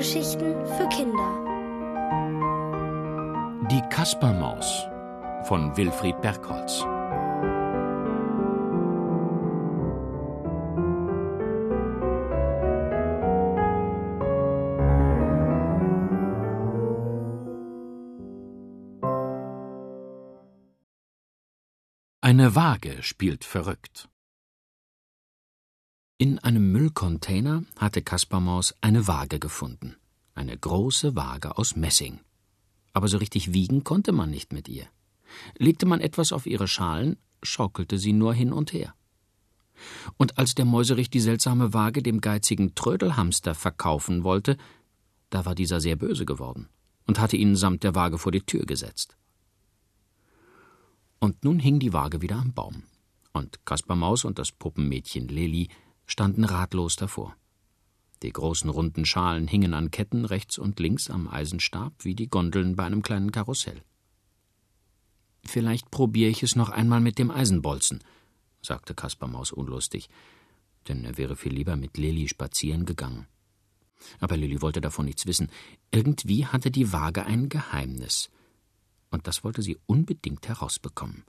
Hörgeschichten für Kinder. Die Kaspermaus von Wilfried Bergholz. Eine Waage spielt verrückt. In einem Müllcontainer hatte Kaspermaus eine Waage gefunden. Eine große Waage aus Messing. Aber so richtig wiegen konnte man nicht mit ihr. Legte man etwas auf ihre Schalen, schaukelte sie nur hin und her. Und als der Mäuserich die seltsame Waage dem geizigen Trödelhamster verkaufen wollte, da war dieser sehr böse geworden und hatte ihn samt der Waage vor die Tür gesetzt. Und nun hing die Waage wieder am Baum, und Kaspar Maus und das Puppenmädchen Leli standen ratlos davor. Die großen runden Schalen hingen an Ketten rechts und links am Eisenstab wie die Gondeln bei einem kleinen Karussell. Vielleicht probiere ich es noch einmal mit dem Eisenbolzen, sagte Kaspar Maus unlustig, denn er wäre viel lieber mit Lilli spazieren gegangen. Aber Lilli wollte davon nichts wissen. Irgendwie hatte die Waage ein Geheimnis, und das wollte sie unbedingt herausbekommen.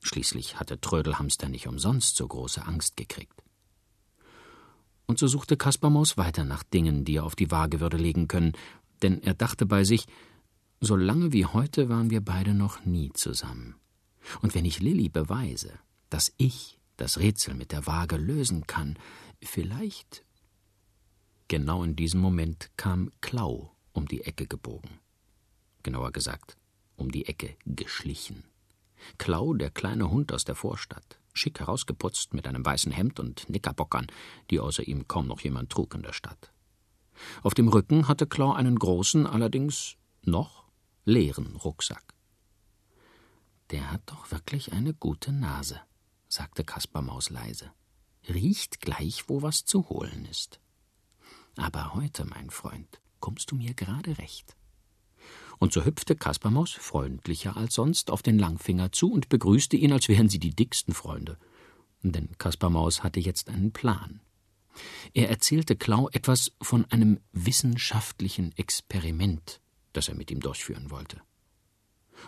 Schließlich hatte Trödelhamster nicht umsonst so große Angst gekriegt. Und so suchte Kaspermaus weiter nach Dingen, die er auf die Waage würde legen können, denn er dachte bei sich, so lange wie heute waren wir beide noch nie zusammen. Und wenn ich Lilli beweise, dass ich das Rätsel mit der Waage lösen kann, vielleicht. Genau in diesem Moment kam Klau um die Ecke gebogen. Genauer gesagt, um die Ecke geschlichen. Klau, der kleine Hund aus der Vorstadt, schick herausgeputzt mit einem weißen Hemd und Knickerbockern, die außer ihm kaum noch jemand trug in der Stadt. Auf dem Rücken hatte Klau einen großen, allerdings noch leeren Rucksack. Der hat doch wirklich eine gute Nase, sagte Kaspar Maus leise. Riecht gleich, wo was zu holen ist. Aber heute, mein Freund, kommst du mir gerade recht. Und so hüpfte Kaspermaus freundlicher als sonst auf den Langfinger zu und begrüßte ihn, als wären sie die dicksten Freunde. Denn Kaspermaus hatte jetzt einen Plan. Er erzählte Klau etwas von einem wissenschaftlichen Experiment, das er mit ihm durchführen wollte.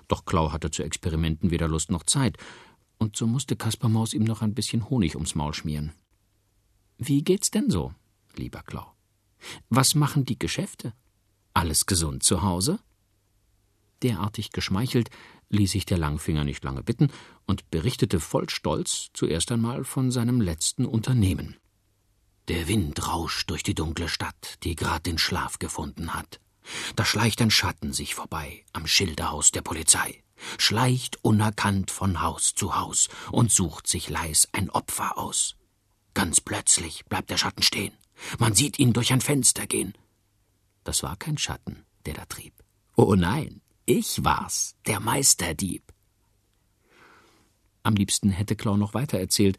Doch Klau hatte zu Experimenten weder Lust noch Zeit, und so musste Kaspermaus ihm noch ein bisschen Honig ums Maul schmieren. Wie geht's denn so, lieber Klau? Was machen die Geschäfte? Alles gesund zu Hause? Derartig geschmeichelt ließ sich der Langfinger nicht lange bitten und berichtete voll Stolz zuerst einmal von seinem letzten Unternehmen. Der Wind rauscht durch die dunkle Stadt, die grad den Schlaf gefunden hat. Da schleicht ein Schatten sich vorbei am Schilderhaus der Polizei, schleicht unerkannt von Haus zu Haus und sucht sich leis ein Opfer aus. Ganz plötzlich bleibt der Schatten stehen. Man sieht ihn durch ein Fenster gehen. Das war kein Schatten, der da trieb. Oh nein, ich war's, der Meisterdieb. Am liebsten hätte Klau noch weiter erzählt,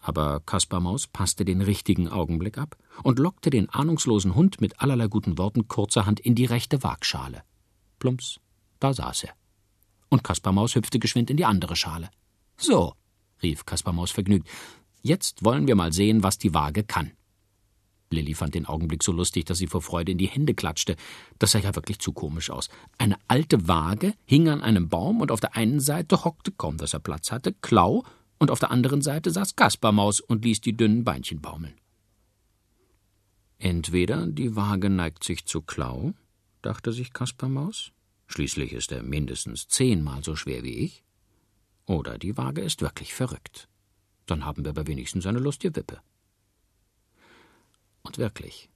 aber Kaspar Maus passte den richtigen Augenblick ab und lockte den ahnungslosen Hund mit allerlei guten Worten kurzerhand in die rechte Waagschale. Plumps, da saß er. Und Kaspar Maus hüpfte geschwind in die andere Schale. So, rief Kaspar Maus vergnügt, jetzt wollen wir mal sehen, was die Waage kann. Lilli fand den Augenblick so lustig, dass sie vor Freude in die Hände klatschte. Das sah ja wirklich zu komisch aus. Eine alte Waage hing an einem Baum und auf der einen Seite hockte, kaum dass er Platz hatte, Klau und auf der anderen Seite saß Kaspermaus und ließ die dünnen Beinchen baumeln. Entweder die Waage neigt sich zu Klau, dachte sich Kaspermaus, schließlich ist er mindestens zehnmal so schwer wie ich, oder die Waage ist wirklich verrückt. Dann haben wir aber wenigstens eine lustige Wippe. Und wirklich.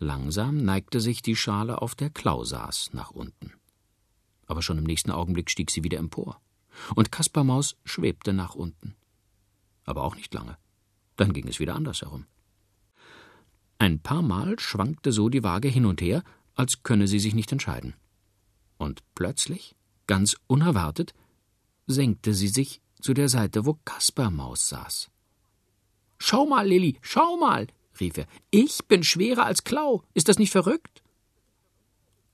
Langsam neigte sich die Schale, auf der Klau saß, nach unten. Aber schon im nächsten Augenblick stieg sie wieder empor. Und Kaspar Maus schwebte nach unten. Aber auch nicht lange. Dann ging es wieder andersherum. Ein paar Mal schwankte so die Waage hin und her, als könne sie sich nicht entscheiden. Und plötzlich, ganz unerwartet, senkte sie sich zu der Seite, wo Kaspar Maus saß. Schau mal, Lilli, schau mal, rief er. Ich bin schwerer als Klau. Ist das nicht verrückt?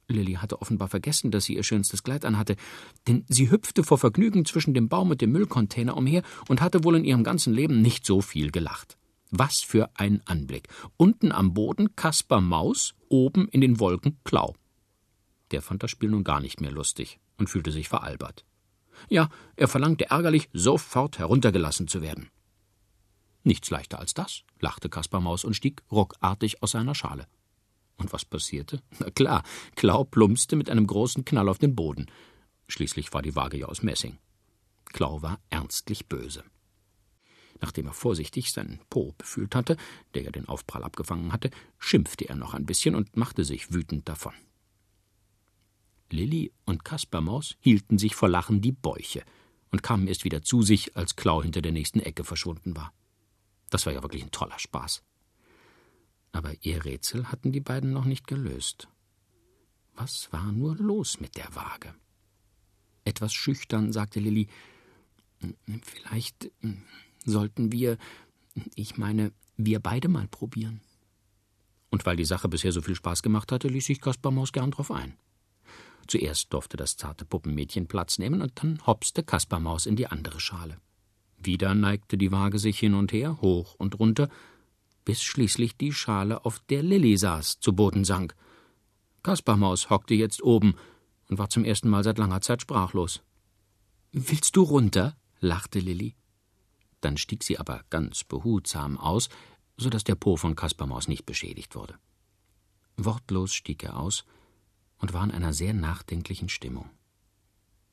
Lilli hatte offenbar vergessen, dass sie ihr schönstes Kleid anhatte, denn sie hüpfte vor Vergnügen zwischen dem Baum und dem Müllcontainer umher und hatte wohl in ihrem ganzen Leben nicht so viel gelacht. Was für ein Anblick. Unten am Boden Kaspar Maus, oben in den Wolken Klau. Der fand das Spiel nun gar nicht mehr lustig und fühlte sich veralbert. Ja, er verlangte ärgerlich, sofort heruntergelassen zu werden. Nichts leichter als das, lachte Kaspar Maus und stieg ruckartig aus seiner Schale. Und was passierte? Na klar, Klau plumpste mit einem großen Knall auf den Boden. Schließlich war die Waage ja aus Messing. Klau war ernstlich böse. Nachdem er vorsichtig seinen Po befühlt hatte, der ja den Aufprall abgefangen hatte, schimpfte er noch ein bisschen und machte sich wütend davon. Lilli und Kaspermaus hielten sich vor Lachen die Bäuche und kamen erst wieder zu sich, als Klau hinter der nächsten Ecke verschwunden war. Das war ja wirklich ein toller Spaß. Aber ihr Rätsel hatten die beiden noch nicht gelöst. Was war nur los mit der Waage? Etwas schüchtern sagte Lilli, vielleicht hm, sollten wir, ich meine, wir beide mal probieren. Und weil die Sache bisher so viel Spaß gemacht hatte, ließ sich Kaspar Maus gern drauf ein. Zuerst durfte das zarte Puppenmädchen Platz nehmen, und dann hopste Kaspermaus in die andere Schale. Wieder neigte die Waage sich hin und her, hoch und runter, bis schließlich die Schale, auf der Lilli saß, zu Boden sank. Kaspermaus hockte jetzt oben und war zum ersten Mal seit langer Zeit sprachlos. Willst du runter? lachte Lilli. Dann stieg sie aber ganz behutsam aus, so dass der Po von Kaspermaus nicht beschädigt wurde. Wortlos stieg er aus, und war in einer sehr nachdenklichen Stimmung.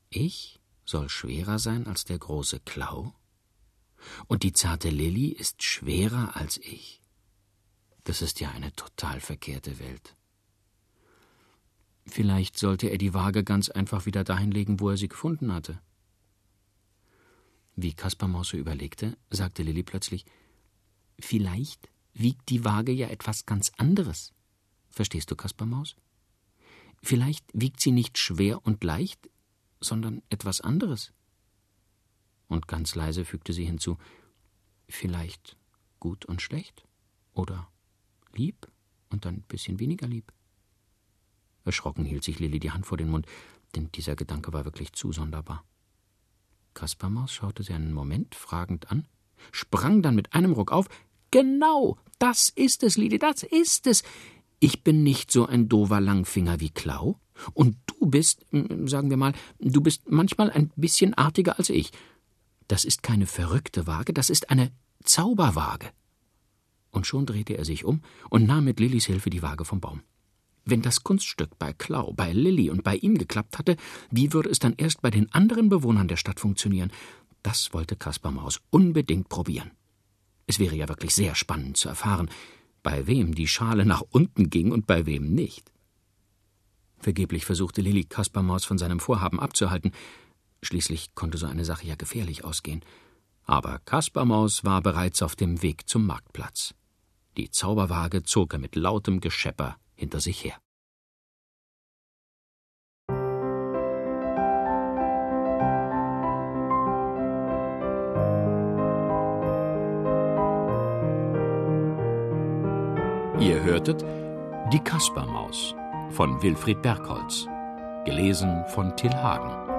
Ich soll schwerer sein als der große Klau? Und die zarte Lilli ist schwerer als ich? Das ist ja eine total verkehrte Welt. Vielleicht sollte er die Waage ganz einfach wieder dahin legen, wo er sie gefunden hatte. Wie Kaspar Maus so überlegte, sagte Lilli plötzlich: Vielleicht wiegt die Waage ja etwas ganz anderes. Verstehst du, Kaspar Maus? Vielleicht wiegt sie nicht schwer und leicht, sondern etwas anderes. Und ganz leise fügte sie hinzu Vielleicht gut und schlecht oder lieb und dann ein bisschen weniger lieb. Erschrocken hielt sich Lilli die Hand vor den Mund, denn dieser Gedanke war wirklich zu sonderbar. Kaspermaus schaute sie einen Moment fragend an, sprang dann mit einem Ruck auf. Genau, das ist es, Lili, das ist es. Ich bin nicht so ein dover Langfinger wie Klau, und du bist, sagen wir mal, du bist manchmal ein bisschen artiger als ich. Das ist keine verrückte Waage, das ist eine Zauberwaage. Und schon drehte er sich um und nahm mit Lillys Hilfe die Waage vom Baum. Wenn das Kunststück bei Klau, bei Lilly und bei ihm geklappt hatte, wie würde es dann erst bei den anderen Bewohnern der Stadt funktionieren? Das wollte Kaspar Maus unbedingt probieren. Es wäre ja wirklich sehr spannend zu erfahren, bei wem die Schale nach unten ging und bei wem nicht. Vergeblich versuchte Lilli Kaspermaus von seinem Vorhaben abzuhalten. Schließlich konnte so eine Sache ja gefährlich ausgehen. Aber Kaspermaus war bereits auf dem Weg zum Marktplatz. Die Zauberwaage zog er mit lautem Geschepper hinter sich her. Ihr hörtet Die Kaspermaus von Wilfried Bergholz, gelesen von Till Hagen.